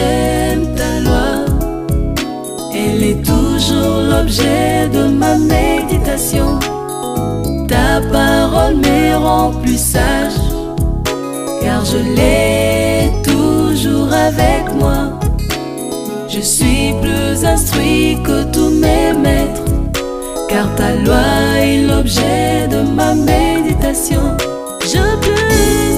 j'aime ta loi. Elle est toujours l'objet de ma méditation. Ta parole me rend plus sage, car je l'ai toujours avec moi. Je suis plus instruit que tous mes maîtres, car ta loi est l'objet de ma méditation. Je plus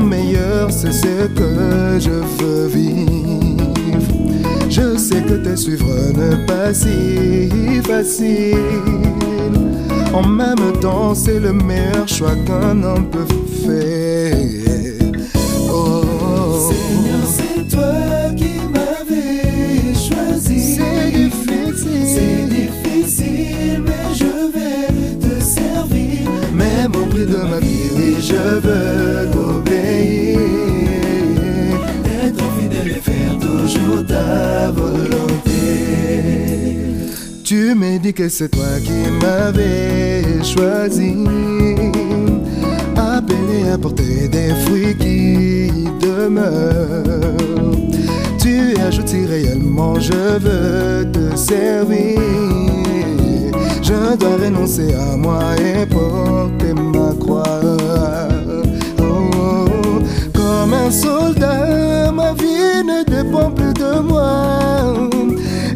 meilleurs, c'est ce que je veux vivre. Je sais que te suivre n'est pas si facile. En même temps, c'est le meilleur choix qu'un homme peut faire. Oh, Seigneur, c'est toi qui m'avais choisi. c'est difficile. C'est difficile, mais je vais te servir. Même au prix de ma vie, oui, je veux volonté. Tu m'as dit que c'est toi qui m'avais choisi. Appelé à porter des fruits qui demeurent. Tu ajoutes si réellement je veux te servir. Je dois renoncer à moi et porter ne dépend plus de moi.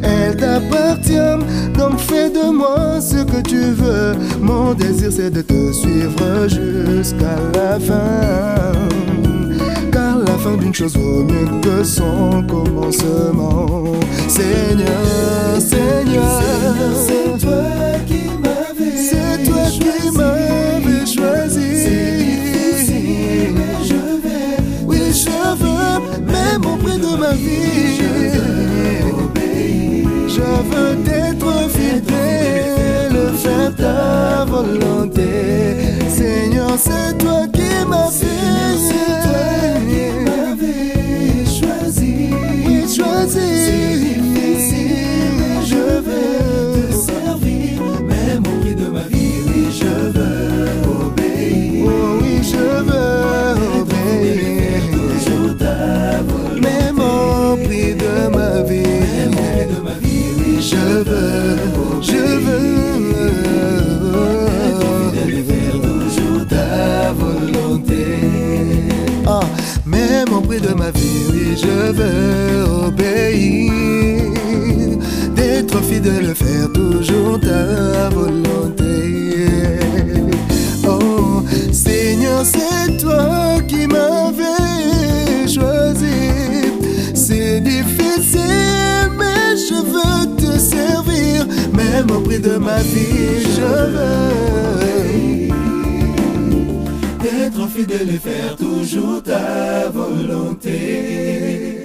Elle t'appartient, donc fais de moi ce que tu veux. Mon désir c'est de te suivre jusqu'à la fin. Car la fin d'une chose vaut mieux que son commencement. Seigneur, Seigneur, C'est toi qui m'avais c'est toi qui m'avais au prix de ma vie. Je veux t'être fidèle, faire ta volonté. Seigneur, c'est toi qui m'as C'est toi qui fait. m'avais veux, je veux être fidèle toujours ta volonté. Ah, même au prix de ma vie, oui, je veux obéir. D'être fidèle, faire toujours ta volonté. Oh, Seigneur, c'est même au prix de ma vie, je veux être fidèle et faire toujours ta volonté.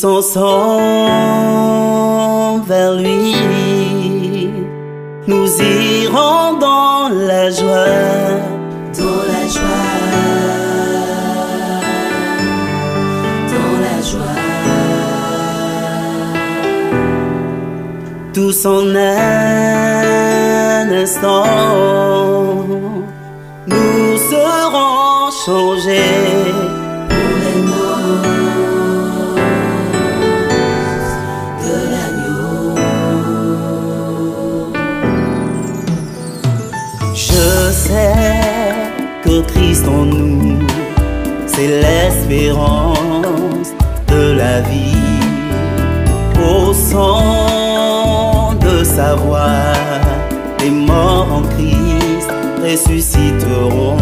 son sang vers lui. Nous irons dans la joie, dans la joie, dans la joie. Tout son un instant, nous serons changés. Nous, c'est l'espérance de la vie. Au sang de sa voix, les morts en Christ ressusciteront.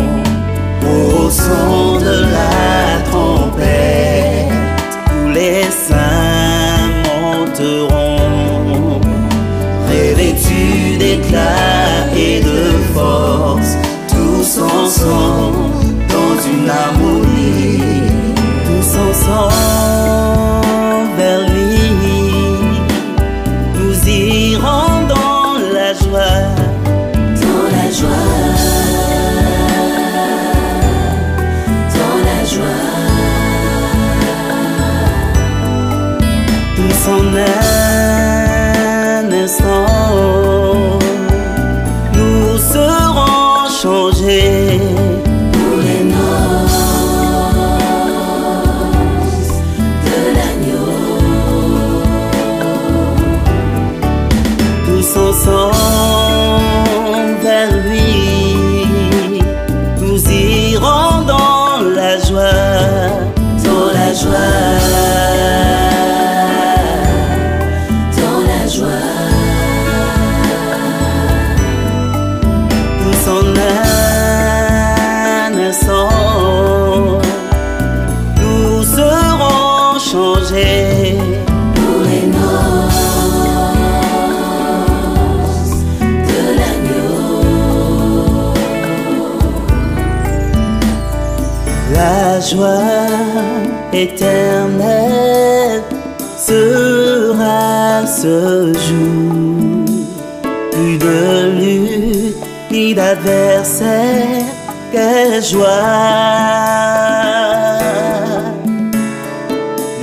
Au son de la trompette, tous les saints monteront. Revêtus d'éclat et de force, tous ensemble? now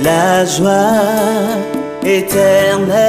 la joie éternelle.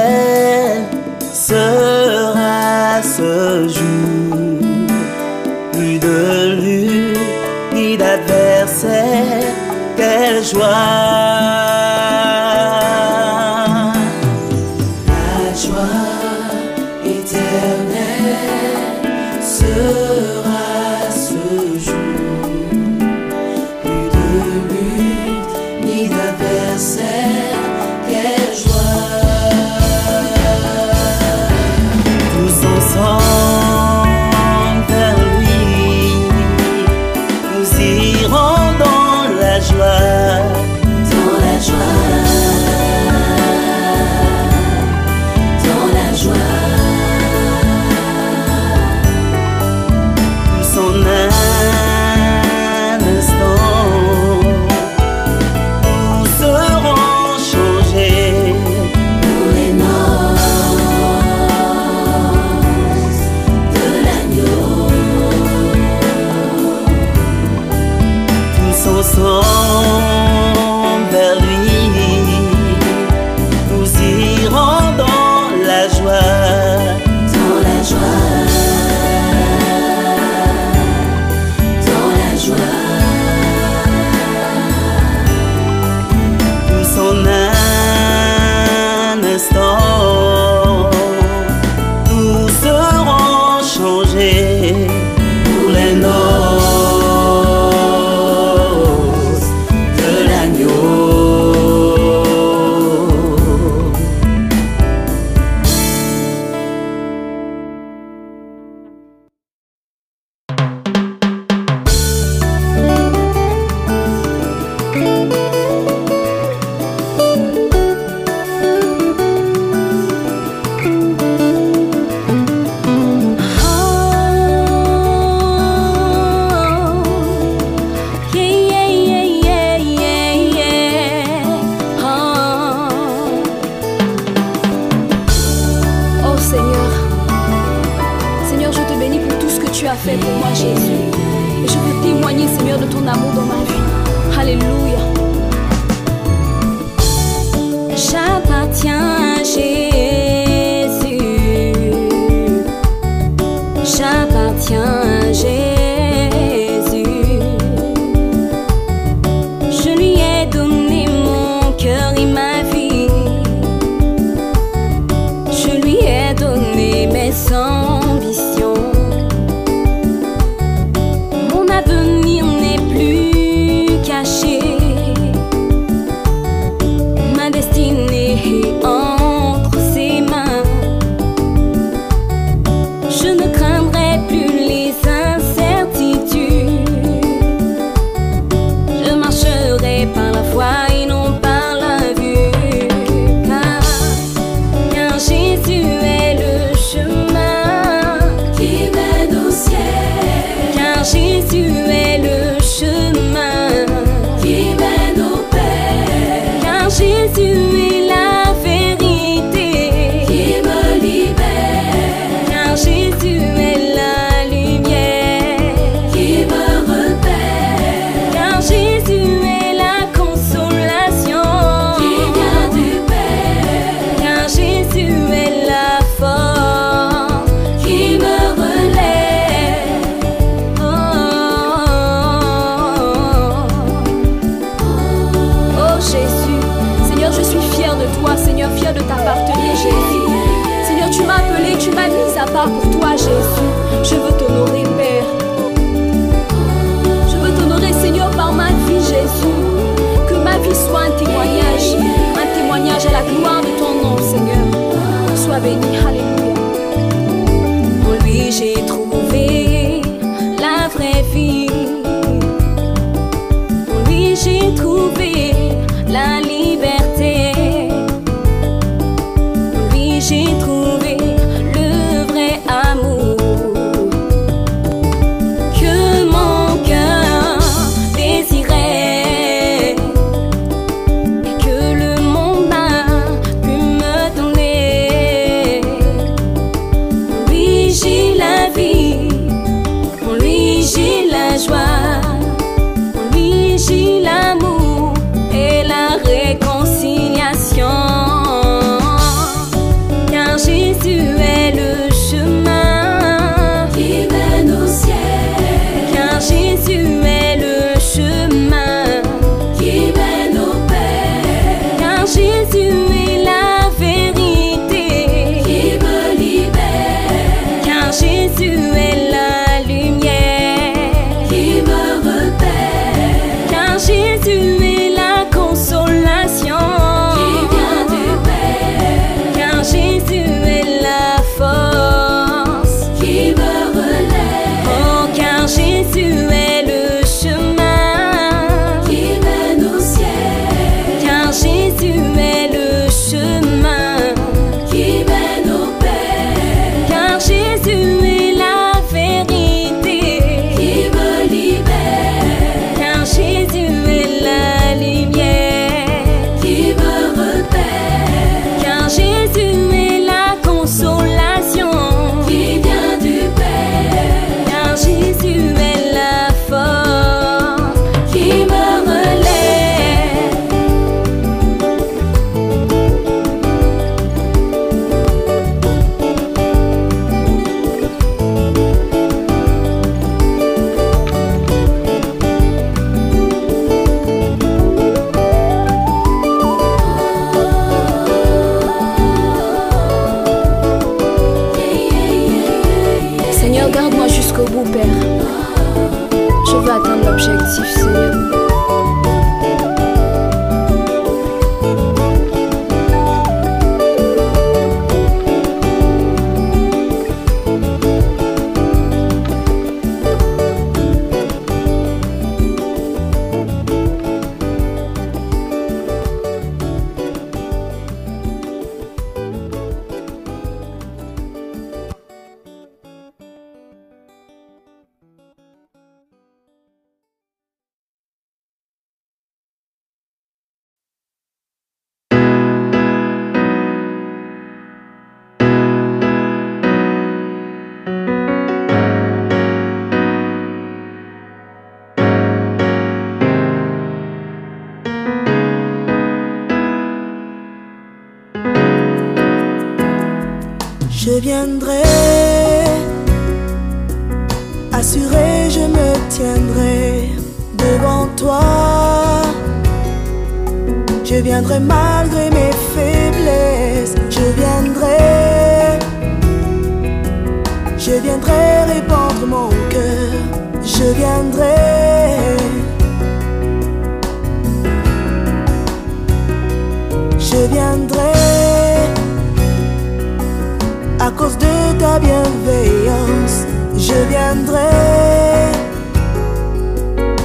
à cause de ta bienveillance, je viendrai.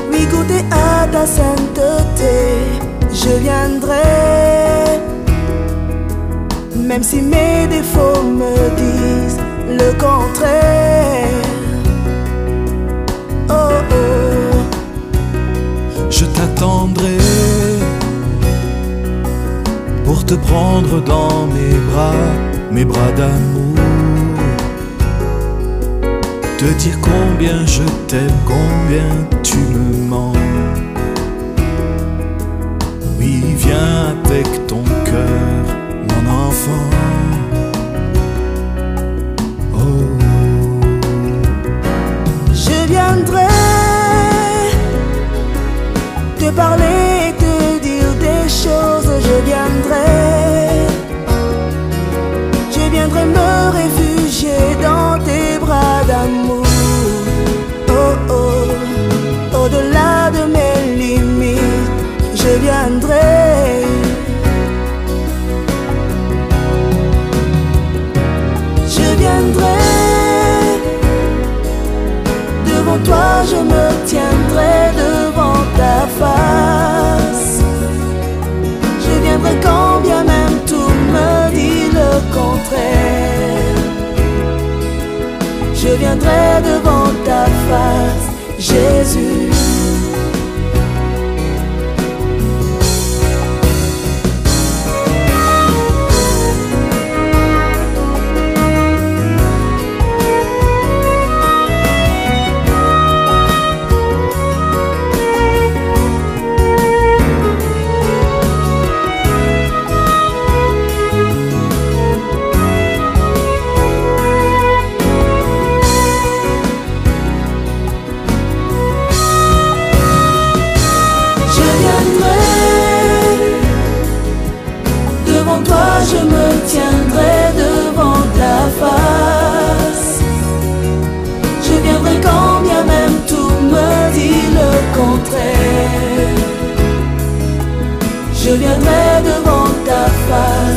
Oui, goûter à ta sainteté, je viendrai. Même si mes défauts me disent le contraire. Oh oh, je t'attendrai pour te prendre dans mes bras, mes bras d'amour te dire combien je t'aime, combien tu me manques. Oui, viens avec ton cœur, mon enfant. Oh. Je viendrai te parler, te dire des choses, je viendrai. Je viendrai me réfugier dans tes padamu Oh oh, au-delà de mes limites, je viendrai. Je viendrai. Devant toi je me tiendrai. Debout viendrai devant ta face, Jésus. me mets devant ta face.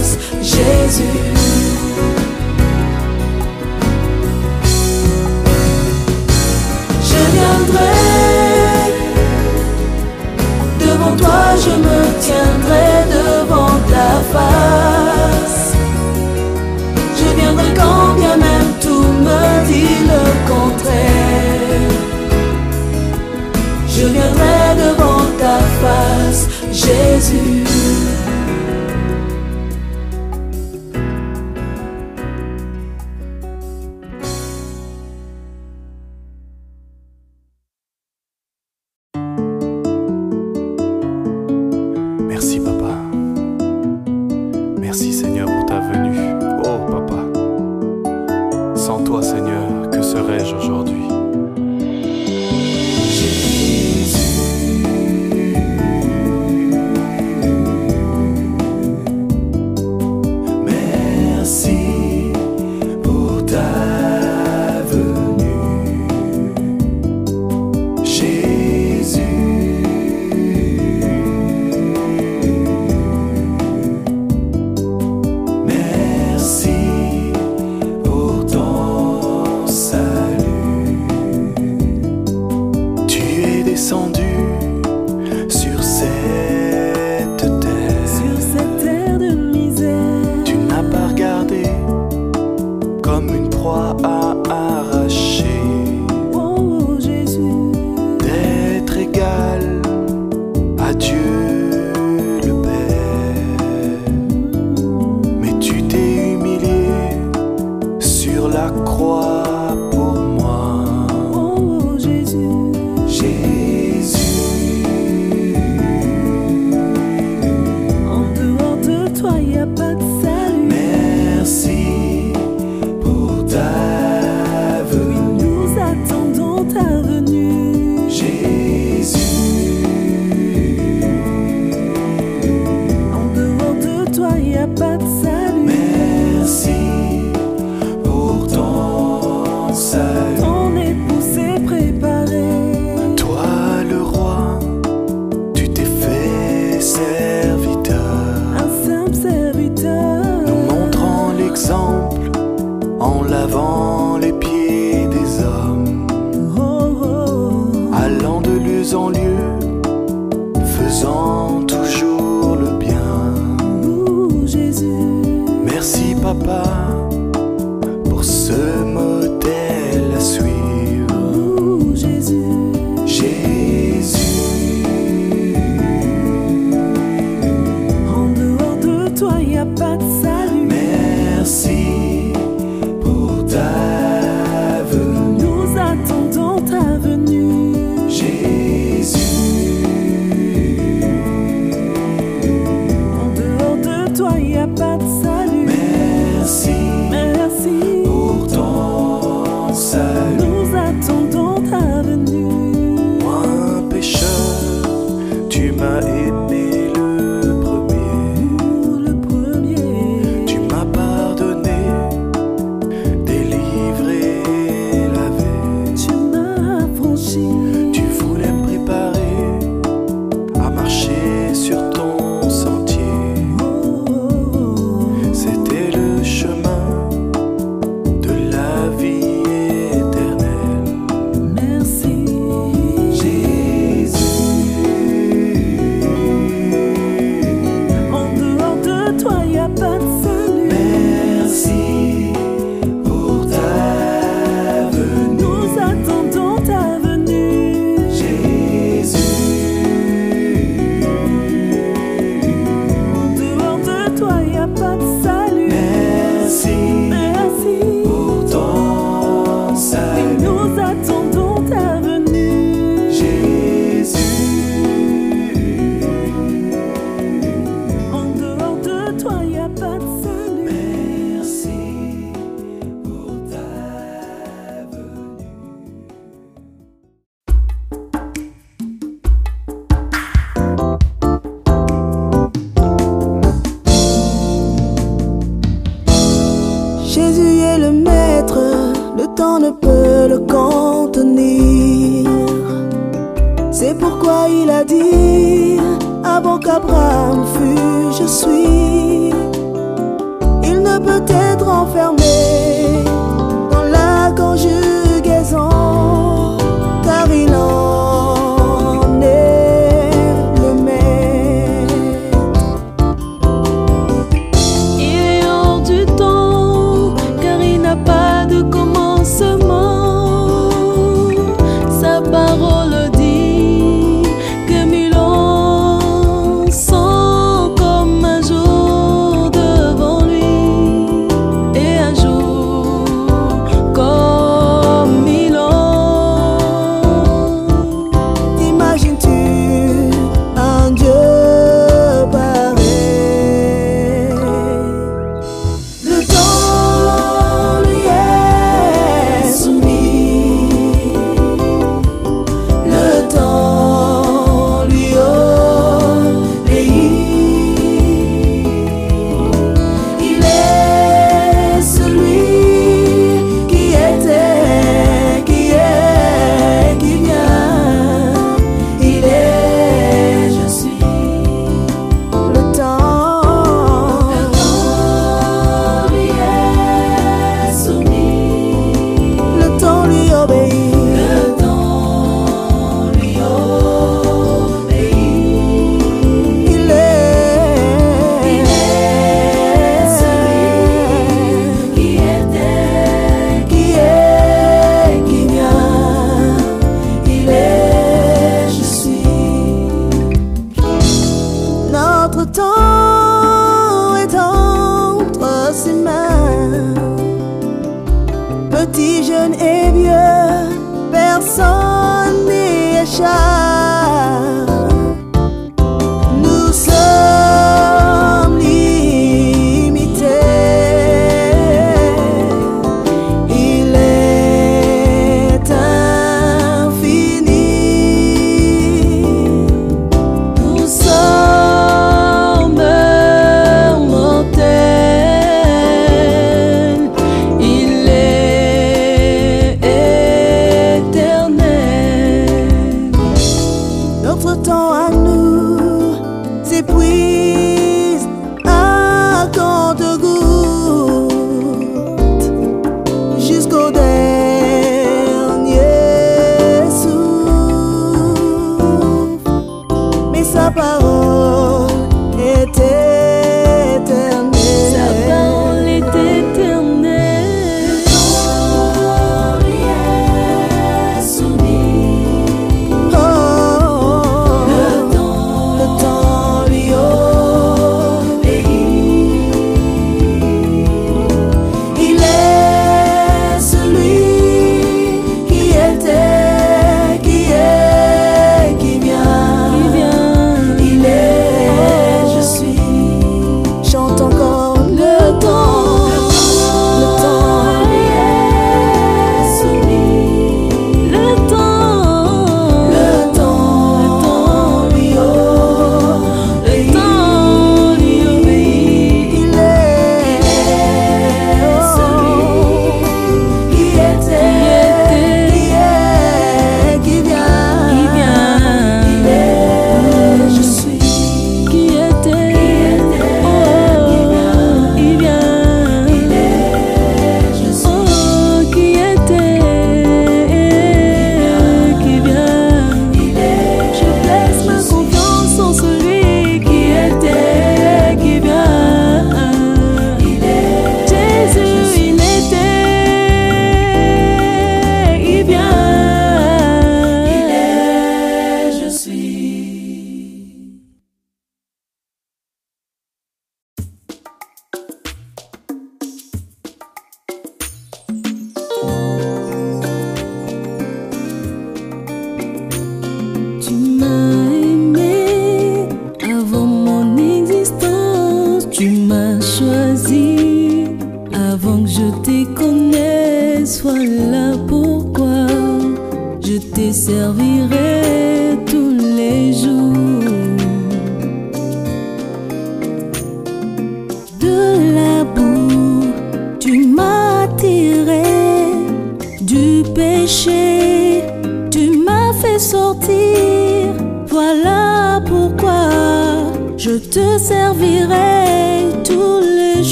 Merci papa.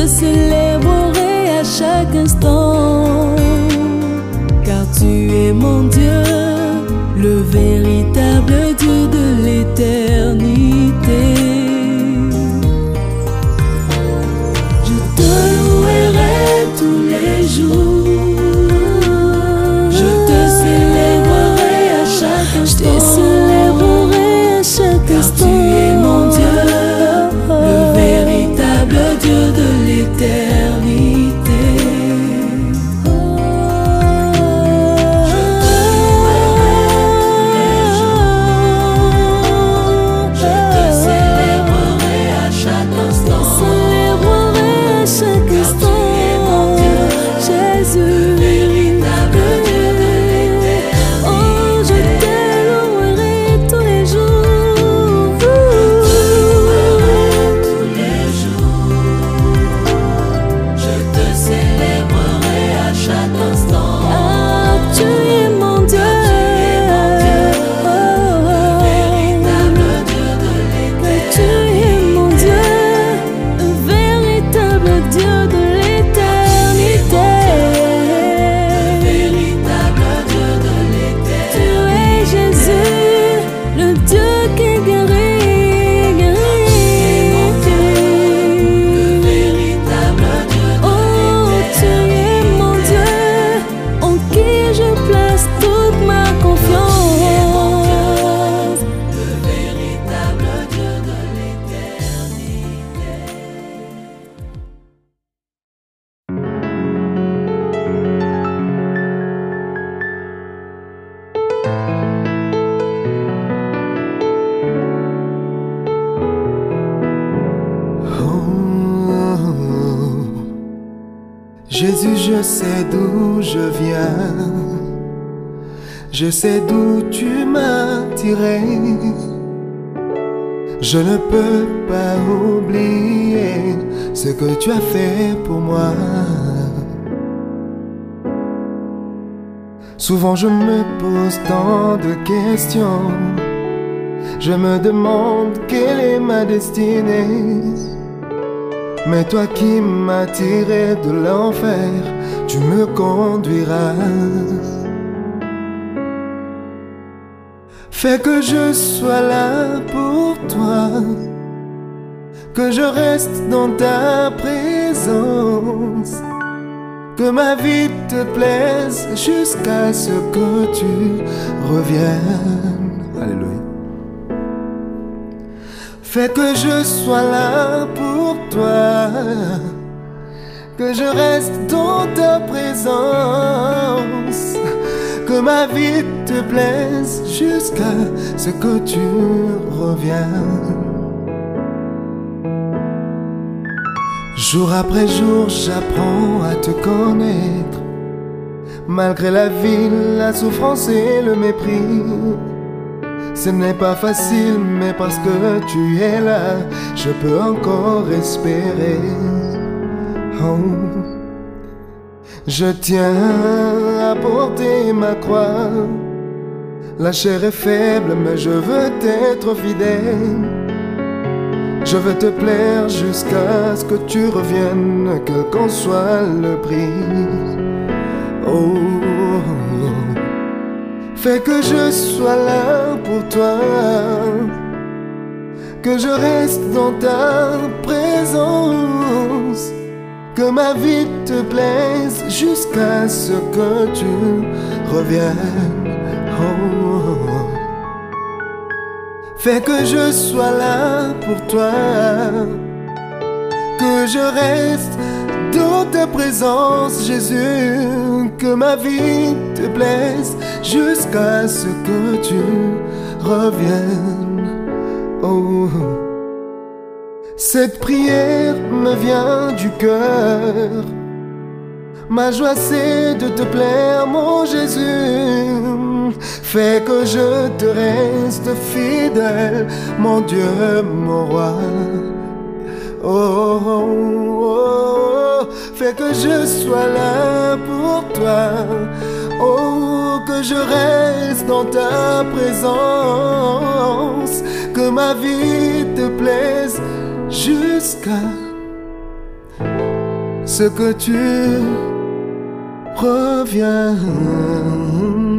Te célébrerai à chaque instant. Car tu es mon Dieu, le véritable Dieu de l'éternité. Souvent je me pose tant de questions. Je me demande quelle est ma destinée. Mais toi qui m'as tiré de l'enfer, tu me conduiras. Fais que je sois là pour toi, que je reste dans ta présence, que ma vie te plaise jusqu'à ce que tu reviennes. Alléluia. Fais que je sois là pour toi, que je reste dans ta présence, que ma vie te plaise jusqu'à ce que tu reviennes. Jour après jour, j'apprends à te connaître, malgré la vie, la souffrance et le mépris. Ce n'est pas facile, mais parce que tu es là, je peux encore espérer. Oh. Je tiens à porter ma croix. La chair est faible, mais je veux t'être fidèle. Je veux te plaire jusqu'à ce que tu reviennes, quel qu'en soit le prix. Oh. Fais que je sois là pour toi, que je reste dans ta présence, que ma vie te plaise jusqu'à ce que tu reviennes. Oh. Fais que je sois là pour toi, que je reste dans ta présence, Jésus, que ma vie te blesse jusqu'à ce que tu reviennes. Oh. Cette prière me vient du cœur. Ma joie c'est de te plaire, mon Jésus fais que je te reste fidèle, mon Dieu, mon roi. Oh, oh, oh, fais que je sois là pour toi. Oh, que je reste dans ta présence, que ma vie te plaise jusqu'à ce que tu reviennes.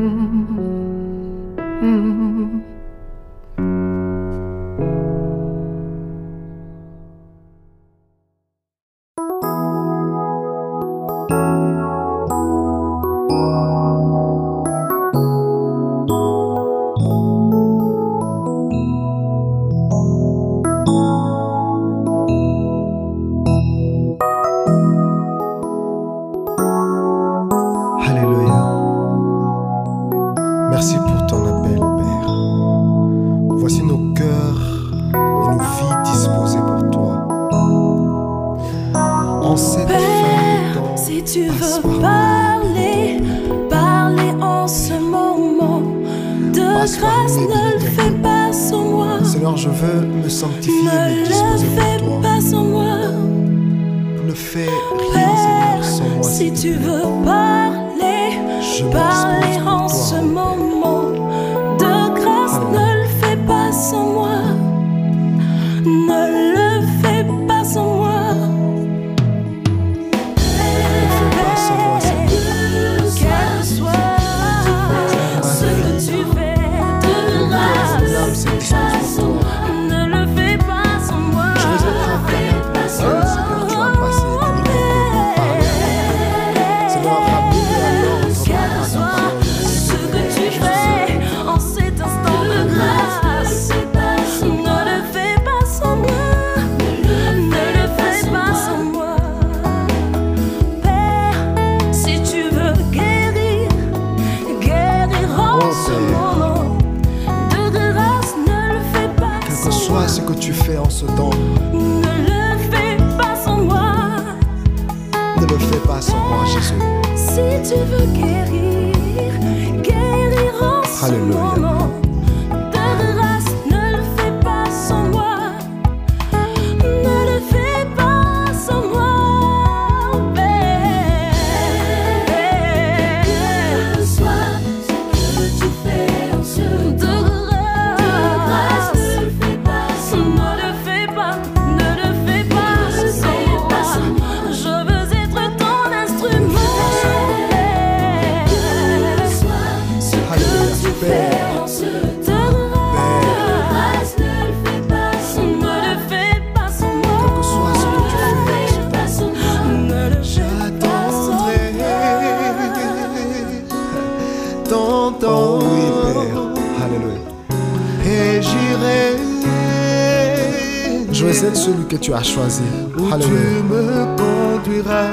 c'est celui que tu as choisi. Où tu me conduiras,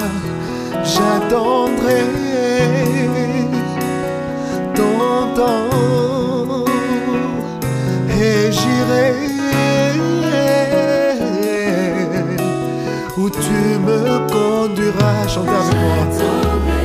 j'attendrai ton temps et j'irai où tu me conduiras. Chantez avec moi.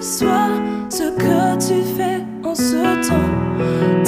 sois ce que tu fais en ce temps.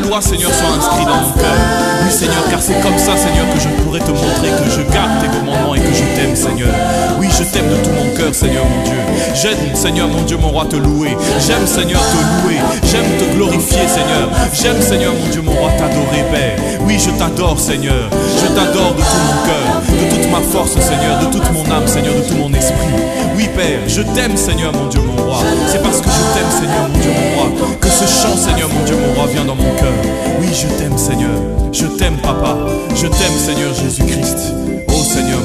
loi, Seigneur, soit inscrite dans mon cœur. Oui, Seigneur, car c'est comme ça, Seigneur, que je pourrai te montrer que je garde tes commandements et que je t'aime, Seigneur. Oui, je t'aime de tout mon cœur, Seigneur, mon Dieu. J'aime, Seigneur, mon Dieu, mon roi, te louer. J'aime, Seigneur, te louer. J'aime te glorifier, Seigneur. J'aime, Seigneur, mon Dieu, mon roi, t'adorer, Père. Oui, je t'adore, Seigneur. Je t'adore de tout mon cœur, de toute ma force, Seigneur, de toute mon âme, Seigneur, de tout mon esprit. Oui, Père, je t'aime, Seigneur, mon Dieu, mon roi. C'est parce que je t'aime, Seigneur, mon Dieu, mon roi, que ce chant, Seigneur, mon Dieu, mon roi, vient dans mon cœur. Oui, je t'aime, Seigneur. Je t'aime, Papa. Je t'aime, Seigneur Jésus-Christ. Oh, Seigneur,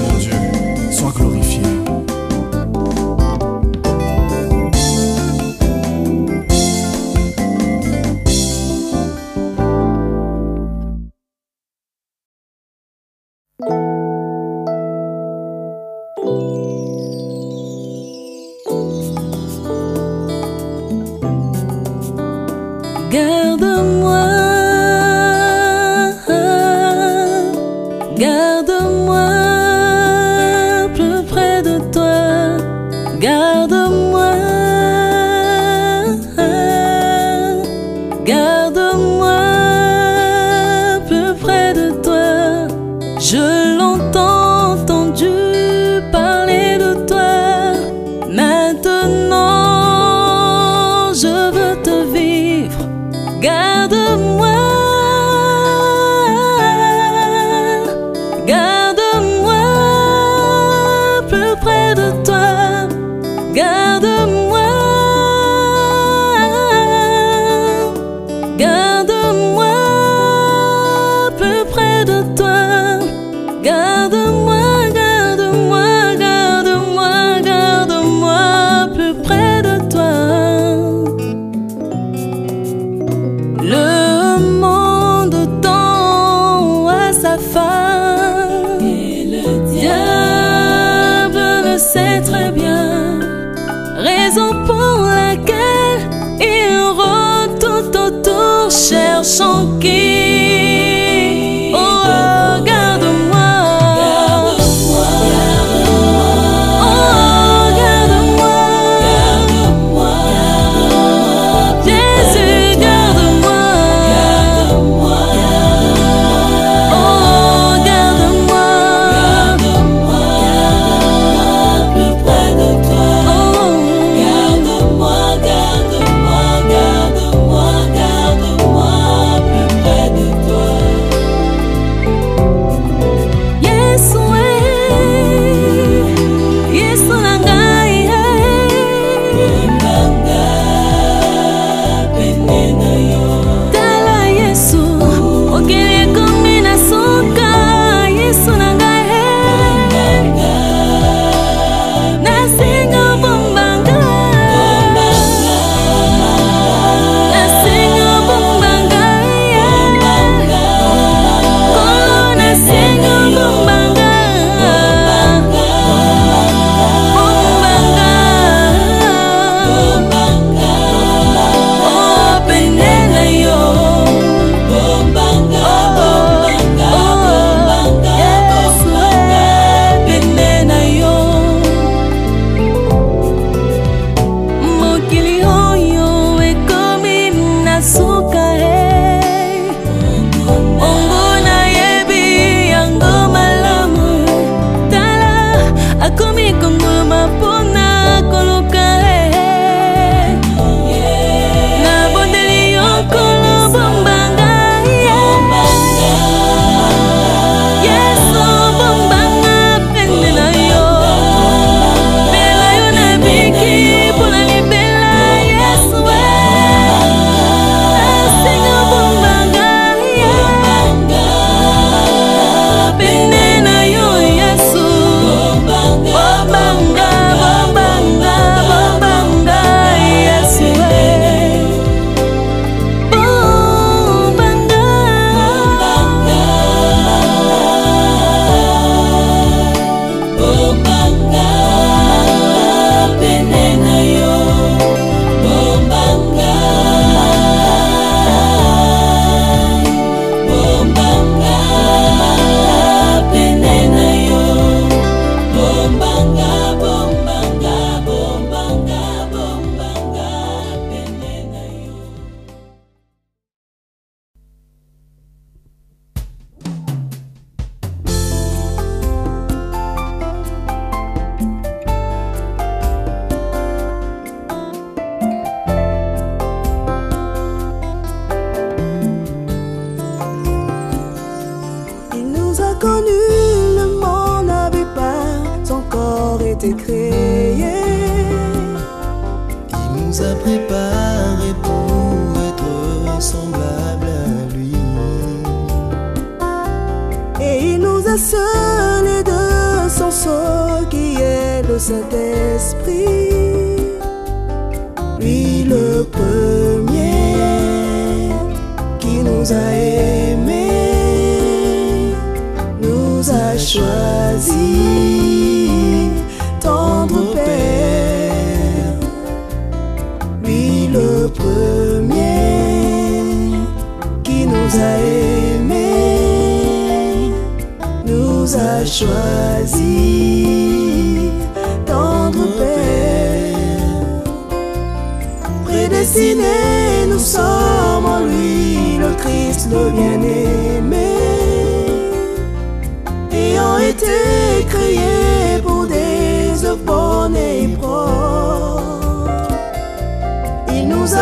t'écrire.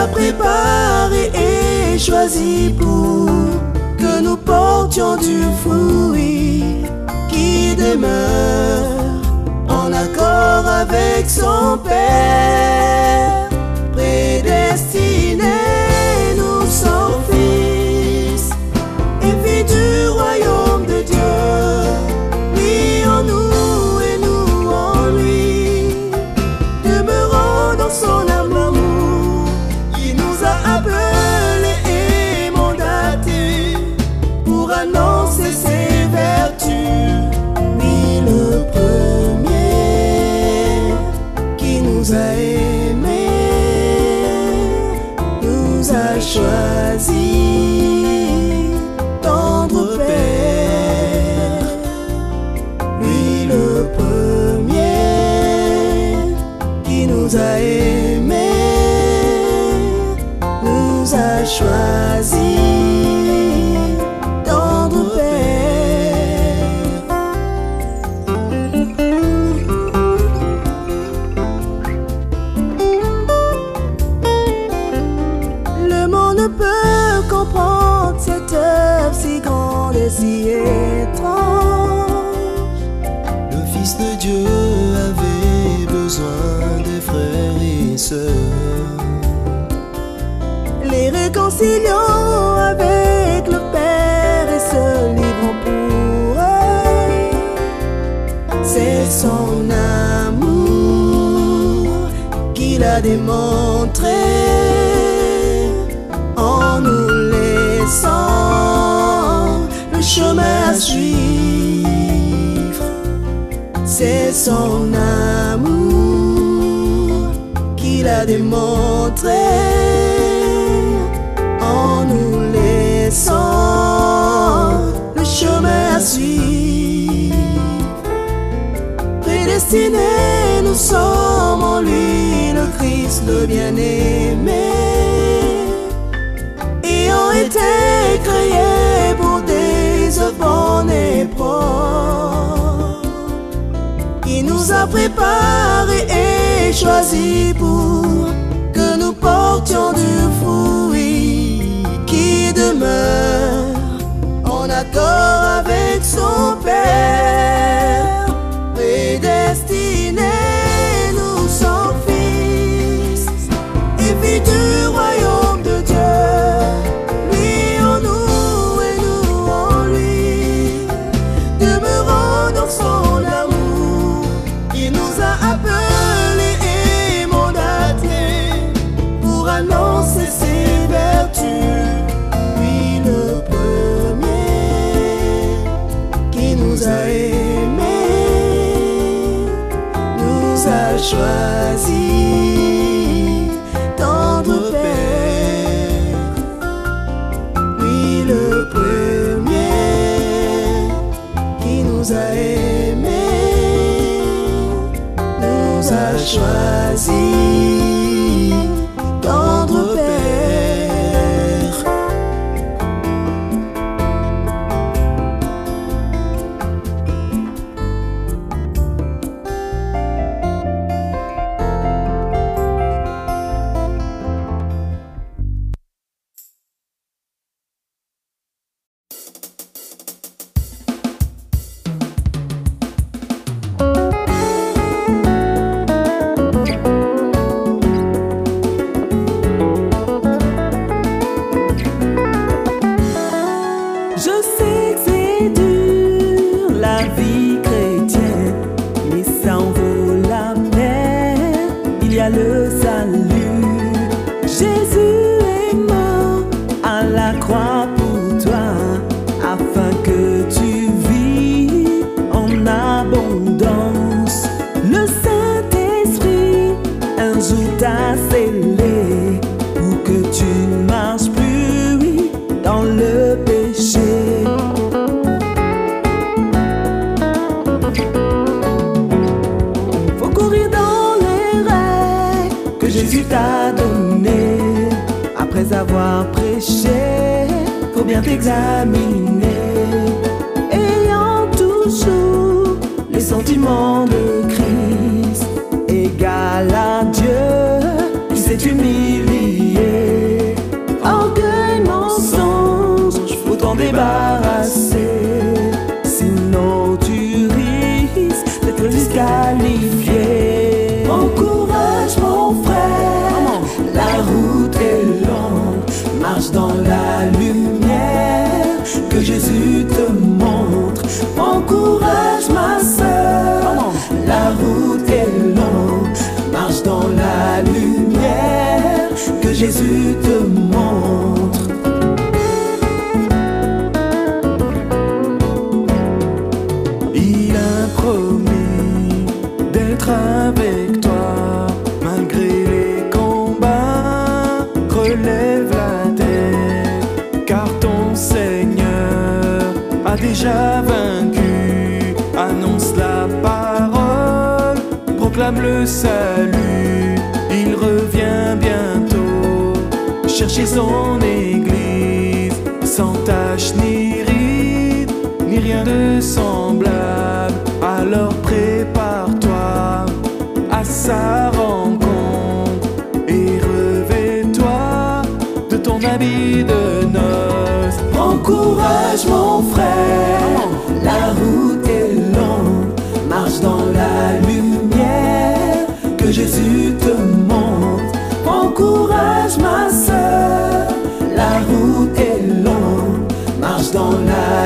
a préparé et choisi pour que nous portions du fruit qui demeure en accord avec son Père. réconciliant avec le Père et se livrant pour. C'est son amour qu'il a démontré en nous laissant le chemin à suivre. C'est son amour qu'il a démontré. nous sommes en lui, le Christ, le bien-aimé. Et été créés pour des œuvres en. Il nous a préparés et choisis pour que nous portions du fruit qui demeure en accord avec son Père. world.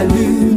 天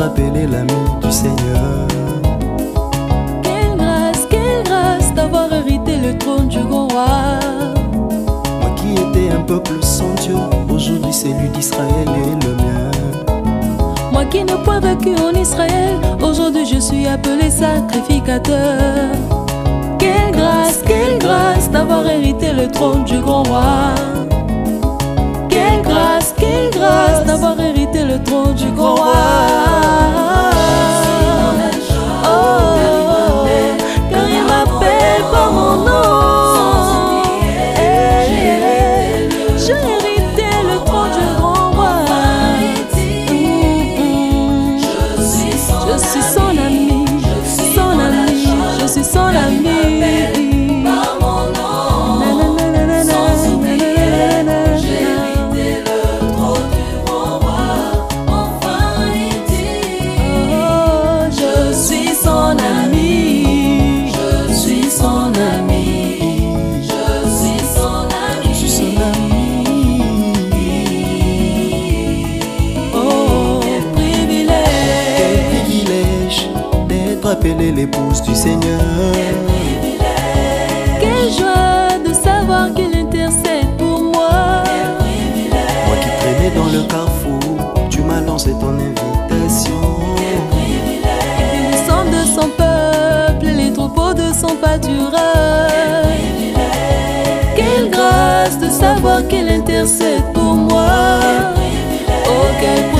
rappeler l'amour du Seigneur. Quelle grâce, quelle grâce d'avoir hérité le trône du grand roi. Moi qui étais un peuple sans Dieu, aujourd'hui celui d'Israël est le mien. Moi qui n'ai point vécu en Israël, aujourd'hui je suis appelé sacrificateur. Quelle grâce, quelle grâce d'avoir hérité le trône du grand roi grâce d'avoir hérité le trône du grand roi. Seigneur. Quelle joie de savoir qu'il intercède pour moi. Moi qui traînais dans le carrefour, tu m'as lancé ton invitation. Unissant de son peuple, les troupeaux de son pâturage. Quelle grâce de savoir qu'il intercède pour moi. Oh, quel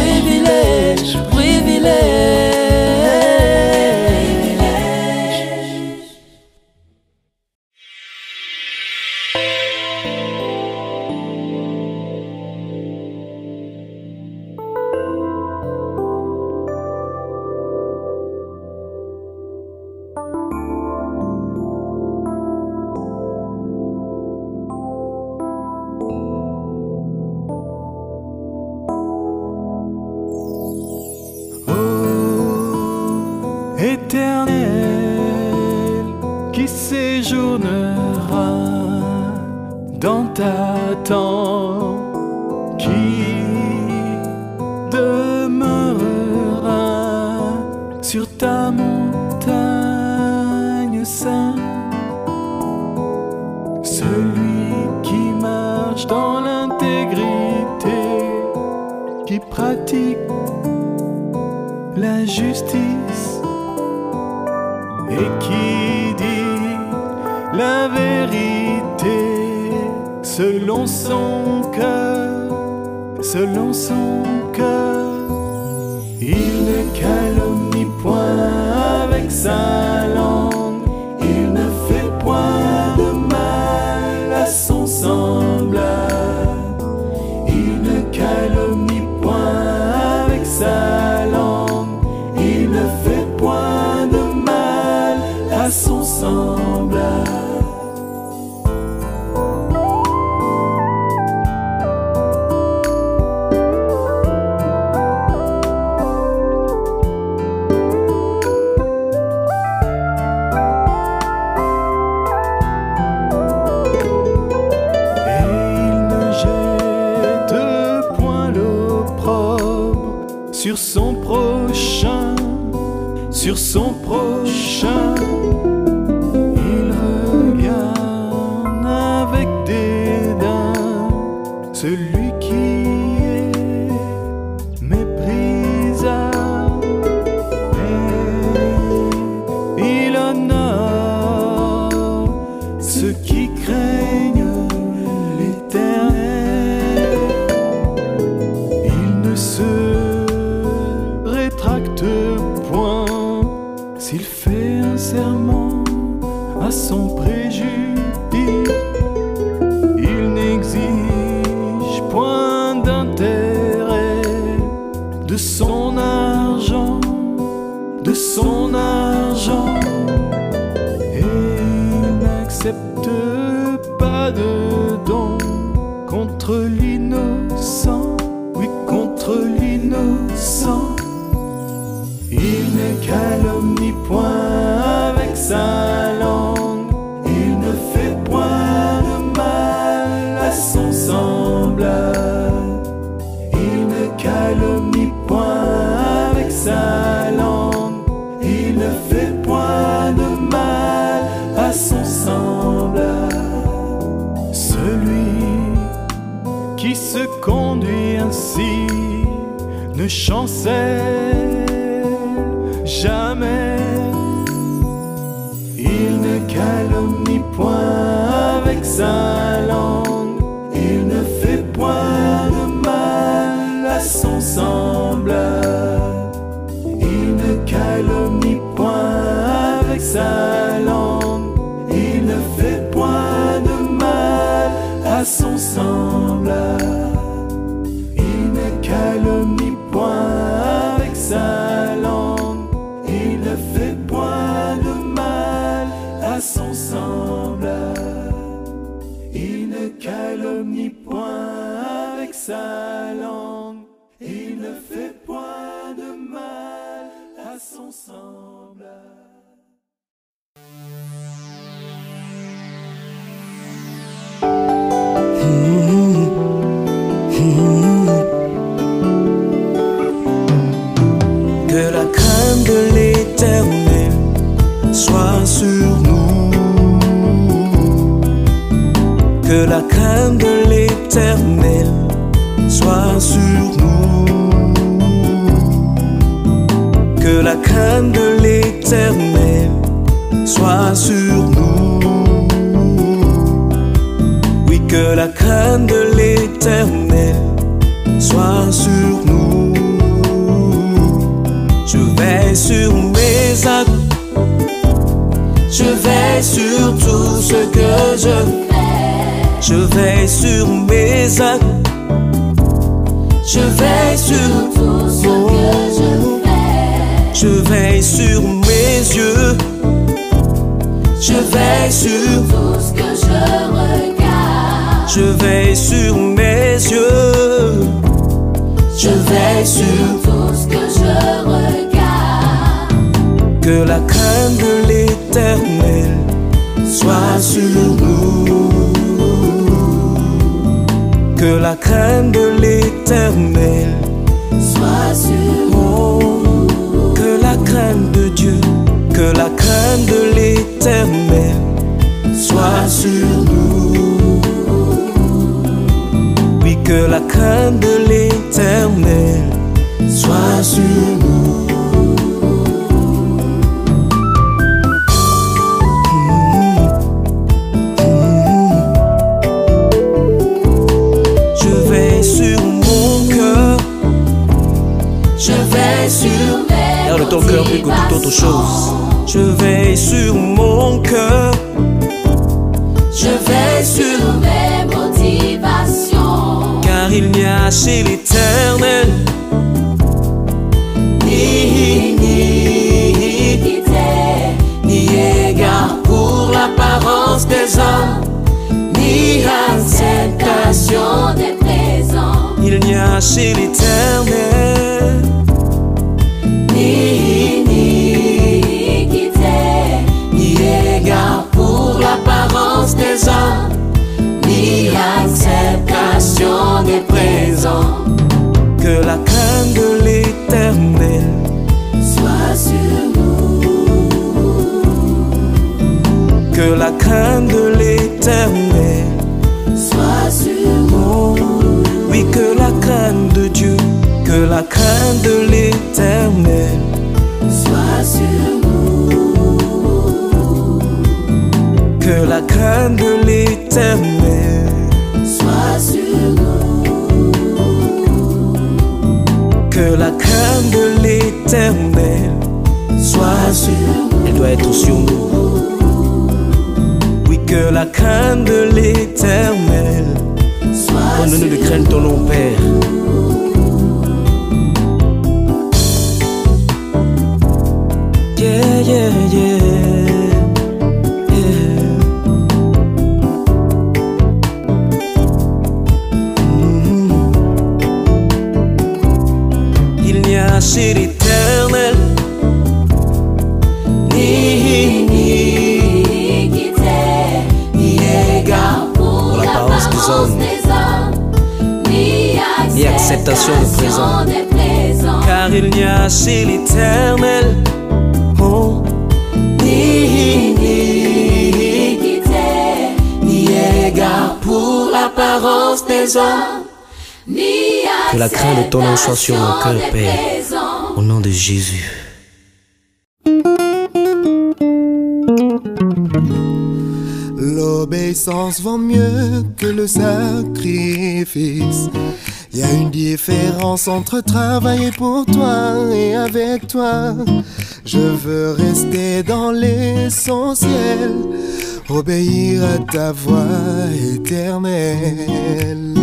sur ta montagne sainte. Celui qui marche dans l'intégrité, qui pratique la justice et qui dit la vérité selon son cœur, selon son Salon. celui qui se conduit ainsi, ne chancelle jamais. Il ne calomnie point avec sa langue, il ne fait point de mal à son sang. La crainte de l'éternel soit sur nous. Que la crainte de l'éternel soit sur nous. Oui, que la crainte de l'éternel soit sur nous. Je veille sur mes actes, je veille sur tout ce que je. Je veille sur mes actes, je veille sur tout ce que je fais. Je veille sur mes yeux, je veille sur tout ce que je regarde. Je veille sur mes yeux, je veille sur tout ce que je regarde. Que la crainte de l'éternel soit sur nous. Que la crainte de l'éternel soit sur nous. Que la crainte de Dieu, que la crainte de l'éternel soit sur nous. Oui, que la crainte de l'éternel soit sur nous. Soit sur mon cœur, Père. Au nom de Jésus. L'obéissance vaut mieux que le sacrifice. Il y a une différence entre travailler pour toi et avec toi. Je veux rester dans l'essentiel, obéir à ta voix éternelle.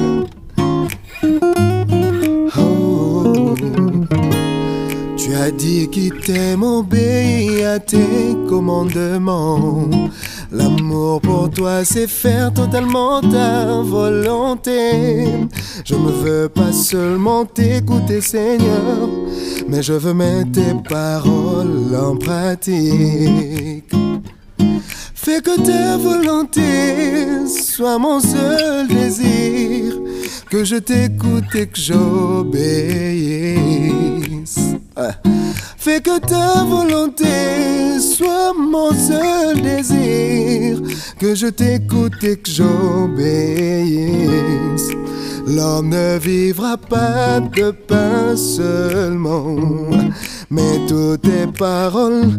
Tu as dit t'aime, obéis à tes commandements. L'amour pour toi, c'est faire totalement ta volonté. Je ne veux pas seulement t'écouter, Seigneur, mais je veux mettre tes paroles en pratique. Fais que ta volonté soit mon seul désir, que je t'écoute et que Fais que ta volonté soit mon seul désir, que je t'écoute et que j'obéisse. L'homme ne vivra pas de pain seulement, mais toutes tes paroles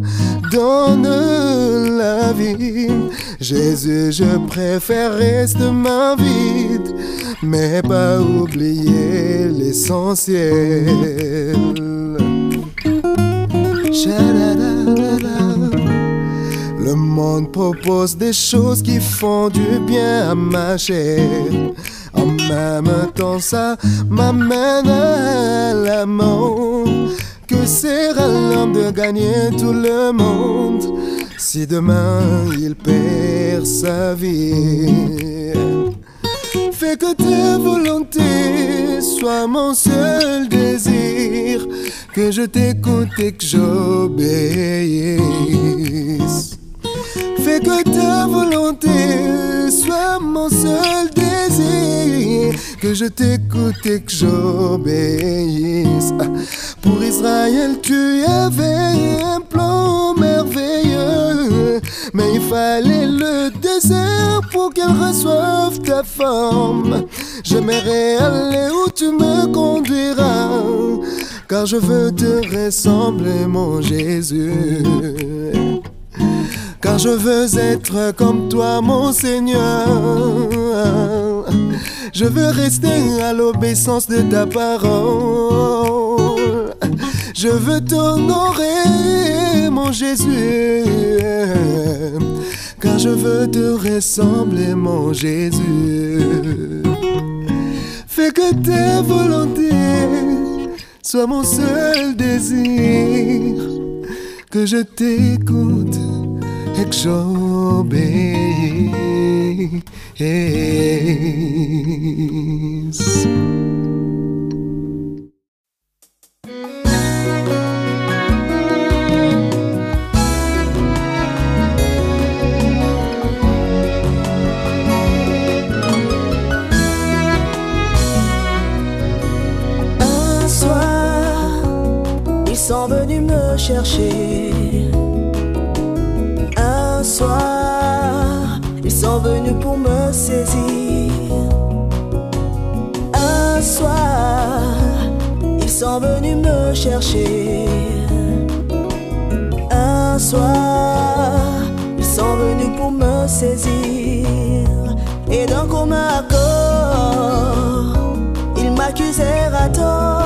donnent la vie. Jésus, je préfère rester ma vide, mais pas oublier l'essentiel. Le monde propose des choses qui font du bien à ma chair. En même temps, ça m'amène à l'amour. Que sert à l'homme de gagner tout le monde si demain il perd sa vie? Fais que ta volonté soit mon seul désir, que je t'écoute et que j'obéisse. Fais que ta volonté soit mon seul désir, que je t'écoute et que j'obéisse. Pour Israël, tu avais un plan merveilleux, mais il fallait le désert pour qu'elle reçoive ta forme. J'aimerais aller où tu me conduiras, car je veux te ressembler, mon Jésus. Car je veux être comme toi, mon Seigneur. Je veux rester à l'obéissance de ta parole. Je veux t'honorer, mon Jésus. Car je veux te ressembler, mon Jésus. Fais que ta volonté soit mon seul désir. Que je t'écoute Un soir, ils sont venus me chercher. Soir, ils sont venus pour me saisir. Un soir, ils sont venus me chercher. Un soir, ils sont venus pour me saisir. Et d'un commun accord, ils m'accusèrent à tort.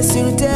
Il met